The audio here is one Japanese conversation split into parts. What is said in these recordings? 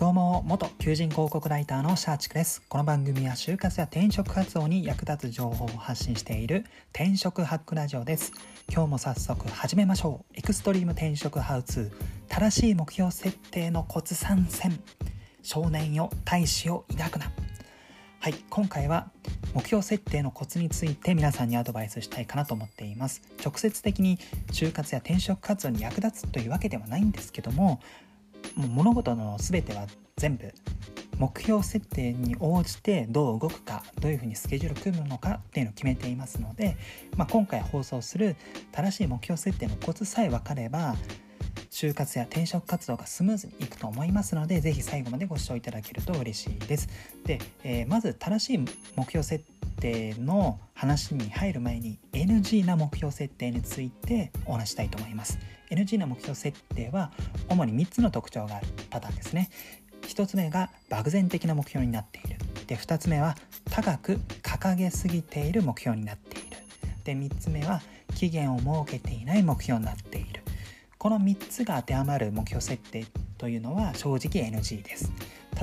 どうも元求人広告ライターのシャーチクです。この番組は就活や転職活動に役立つ情報を発信している転職ハックラジオです。今日も早速始めましょう。エクストリーム転職ハウツー正しい目標設定のコツ参戦。少年よ大志を抱くな。はい今回は目標設定のコツについて皆さんにアドバイスしたいかなと思っています。直接的に就活や転職活動に役立つというわけではないんですけども物事の全ては全部目標設定に応じてどう動くかどういうふうにスケジュール組むのかっていうのを決めていますので、まあ、今回放送する正しい目標設定のコツさえ分かれば就活や転職活動がスムーズにいくと思いますので是非最後までご視聴いただけると嬉しいです。で、えー、まず正しい目標設定の話に入る前に NG な目標設定についてお話したいと思います。NG な目標設定は主に3つの特徴があるパターンですね。1つ目が漠然的な目標になっている。で2つ目は高く掲げすぎている目標になっている。で3つ目は期限を設けていない目標になっている。この3つが当てはまる目標設定というのは正直 NG です。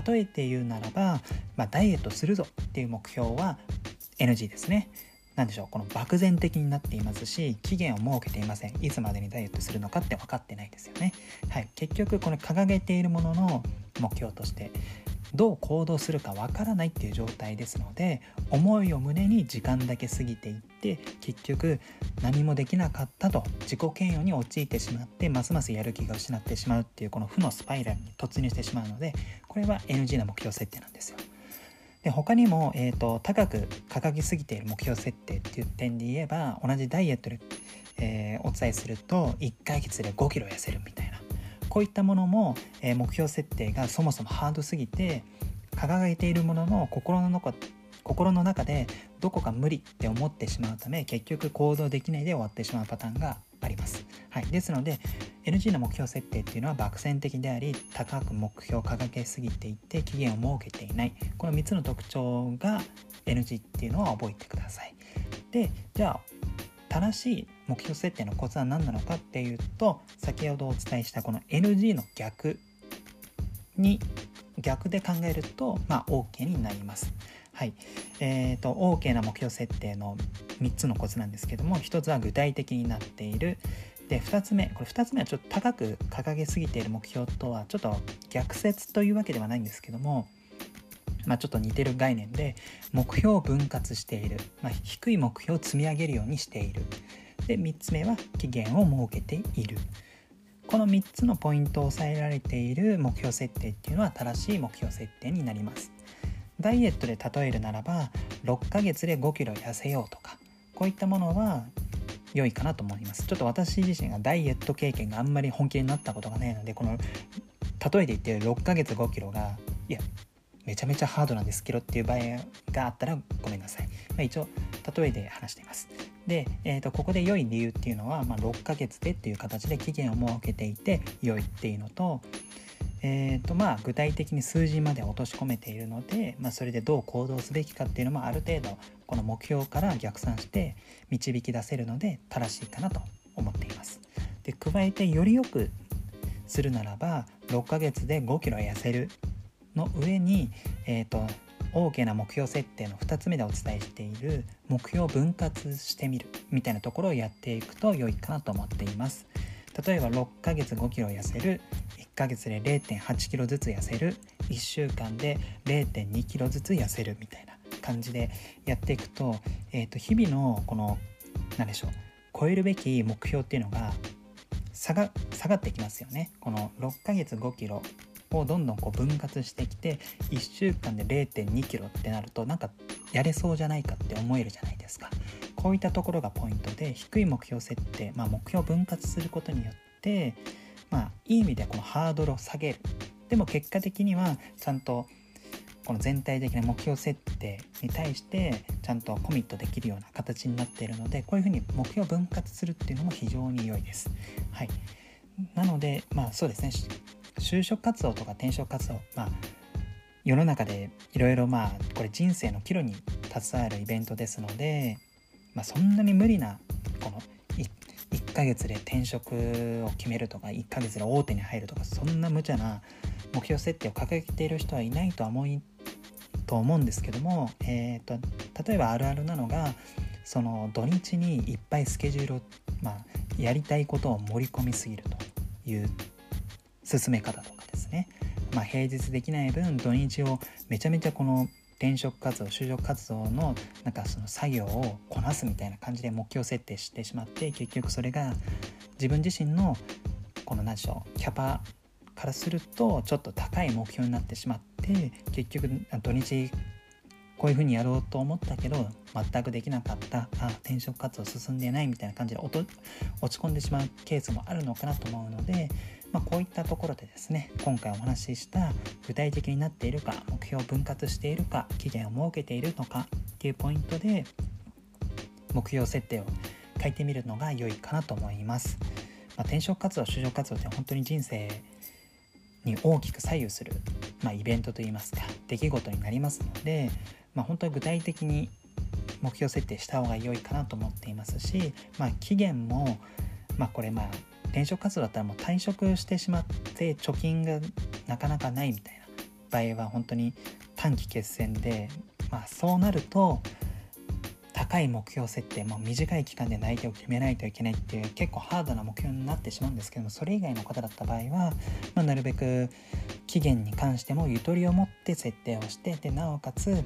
例えて言うならば、まあ、ダイエットするぞっていう目標は NG ですね。何でしょうこの漠然的になっていますし期限を設けていませんいつまでにダイエットするのかって分かってないですよねはい結局この掲げているものの目標としてどう行動するかわからないっていう状態ですので思いを胸に時間だけ過ぎていって結局何もできなかったと自己嫌悪に陥ってしまってますますやる気が失ってしまうっていうこの負のスパイラルに突入してしまうのでこれは NG な目標設定なんですよ。で他にも、えーと、高く掲げすぎている目標設定っていう点で言えば同じダイエットで、えー、お伝えすると1ヶ月で5キロ痩せるみたいなこういったものも、えー、目標設定がそもそもハードすぎて掲げているものの心の中心の中でどこか無理って思ってしまうため結局行動できないで終わってしまうパターンがあります。はい、ですので NG の目標設定っていうのは漠然的であり高く目標を掲げすぎていて期限を設けていないこの3つの特徴が NG っていうのは覚えてください。でじゃあ正しい目標設定のコツは何なのかっていうと先ほどお伝えしたこの NG の逆に逆で考えると、まあ、OK になります。はい。えっ、ー、と、OK な目標設定の3つのコツなんですけども、1つは具体的になっている。で、2つ目、これ2つ目はちょっと高く掲げすぎている目標とはちょっと逆説というわけではないんですけども、まあ、ちょっと似てる概念で目標を分割している、まあ、低い目標を積み上げるようにしている。で3つ目は期限を設けている。この3つのポイントを抑えられている目標設定っていうのは正しい目標設定になります。ダイエットで例えるならば6ヶ月で5キロ痩せようとかこういったものは良いかなと思います。ちょっと私自身がダイエット経験があんまり本気になったことがないのでこの例えで言ってる6ヶ月5キロがいやめちゃめちゃハードなんですけどっていう場合があったらごめんなさい、まあ、一応例えで話しています。で、えー、とここで良い理由っていうのは、まあ、6ヶ月でっていう形で期限を設けていて良いっていうのとえーとまあ、具体的に数字まで落とし込めているので、まあ、それでどう行動すべきかっていうのもある程度この目標から逆算して導き出せるので正しいかなと思っています。で加えてよりよくするならば6ヶ月で5キロ痩せるの上に、えーと、大きな目標設定の2つ目でお伝えしている目標分割してみるみたいなところをやっていくと良いかなと思っています。例えば6ヶ月5キロ痩せる1ヶ月で0 8キロずつ痩せる1週間で0 2キロずつ痩せるみたいな感じでやっていくと,、えー、と日々のこの何でしょう超えるべき目標っていうのが下が下がってきますよね。この6ヶ月5キロをどんどんこう分割してきて1週間で0 2キロってなるとなんかやれそうじゃないかって思えるじゃないですか。こういったところがポイントで低い目標設定、まあ、目標を分割することによってまあいい意味でこのハードルを下げる。でも結果的にはちゃんとこの全体的な目標設定に対してちゃんとコミットできるような形になっているのでこういうふうに目標を分割するっていうのも非常に良いです。はい、なのでまあそうですね就職活動とか転職活動まあ世の中でいろいろまあこれ人生の岐路に携わるイベントですので、まあ、そんなに無理なこの 1, 1ヶ月で転職を決めるとか1ヶ月で大手に入るとかそんな無茶な目標設定を掲げている人はいないとは思いと思うんですけども、えーと、例えばあるあるなのがその土日にいっぱいスケジュールを、まあ、やりたいことを盛り込みすぎるという進め方とかですね、まあ、平日できない分土日をめちゃめちゃこの転職活動就職活動のなんかその作業をこなすみたいな感じで目標設定してしまって結局それが自分自身のこの何でしょうキャパからするとちょっと高い目標になってしまって結局土日こういうふうにやろうと思ったけど全くできなかったあ転職活動進んでないみたいな感じで落ち込んでしまうケースもあるのかなと思うので、まあ、こういったところでですね今回お話しした具体的になっているか目標を分割しているか期限を設けているのかっていうポイントで目標設定を書いてみるのが良いかなと思います。まあ、転職活動就職活動って本当に人生に大きく左右する、まあ、イベントといいますか出来事になりますので、まあ、本当に具体的に目標設定した方が良いかなと思っていますし、まあ、期限も、まあ、これまあ転職活動だったらもう退職してしまって貯金がなかなかないみたいな場合は本当に短期決戦で、まあ、そうなると高い目標設定も短い期間で内定を決めないといけないっていう結構ハードな目標になってしまうんですけどもそれ以外の方だった場合は、まあ、なるべく期限に関してもゆとりを持って設定をしてでなおかつ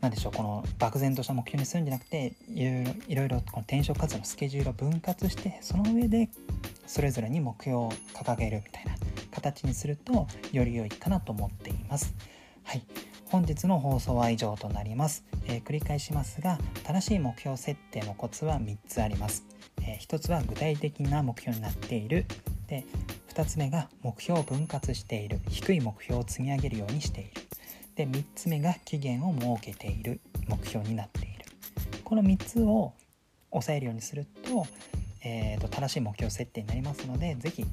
何でしょうこの漠然とした目標にするんじゃなくていろいろこの転職活動のスケジュールを分割してその上でそれぞれに目標を掲げるみたいな形にするとより良いかなと思っています。はい本日の放送は以上となります、えー、繰り返しますが正しい目標設定のコツは3つあります、えー、1つは具体的な目標になっている。で2つ目が目標を分割している。低い目標を積み上げるようにしている。で3つ目が期限を設けている。目標になっている。この3つを抑えるようにすると,、えーと、正しい目標設定になりますので是非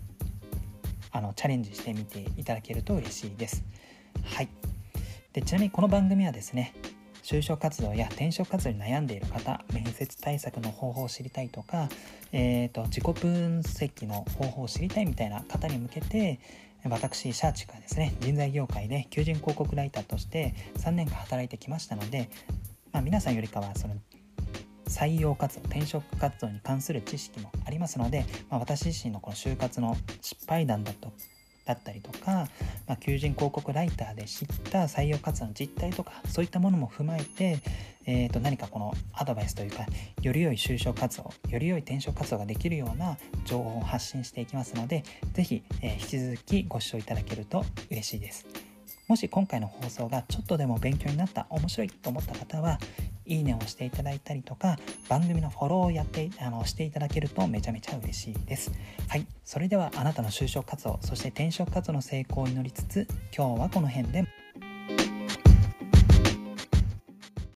チャレンジしてみていただけると嬉しいです。はい。でちなみにこの番組はですね就職活動や転職活動に悩んでいる方面接対策の方法を知りたいとか、えーと、自己分析の方法を知りたいみたいな方に向けて私シャーチがですね人材業界で求人広告ライターとして3年間働いてきましたので、まあ、皆さんよりかはその採用活動転職活動に関する知識もありますので、まあ、私自身のこの就活の失敗談だとだったりとか、まあ、求人広告ライターで知った採用活動の実態とかそういったものも踏まえて、えー、と何かこのアドバイスというかより良い就職活動より良い転職活動ができるような情報を発信していきますので是非、えー、引き続きご視聴いただけると嬉しいです。もし今回の放送がちょっとでも勉強になった面白いと思った方はいいねをしていただいたりとか番組のフォローをやってあのしていただけるとめちゃめちゃ嬉しいです。はい。それではあなたの就職活動そして転職活動の成功を祈りつつ今日はこの辺で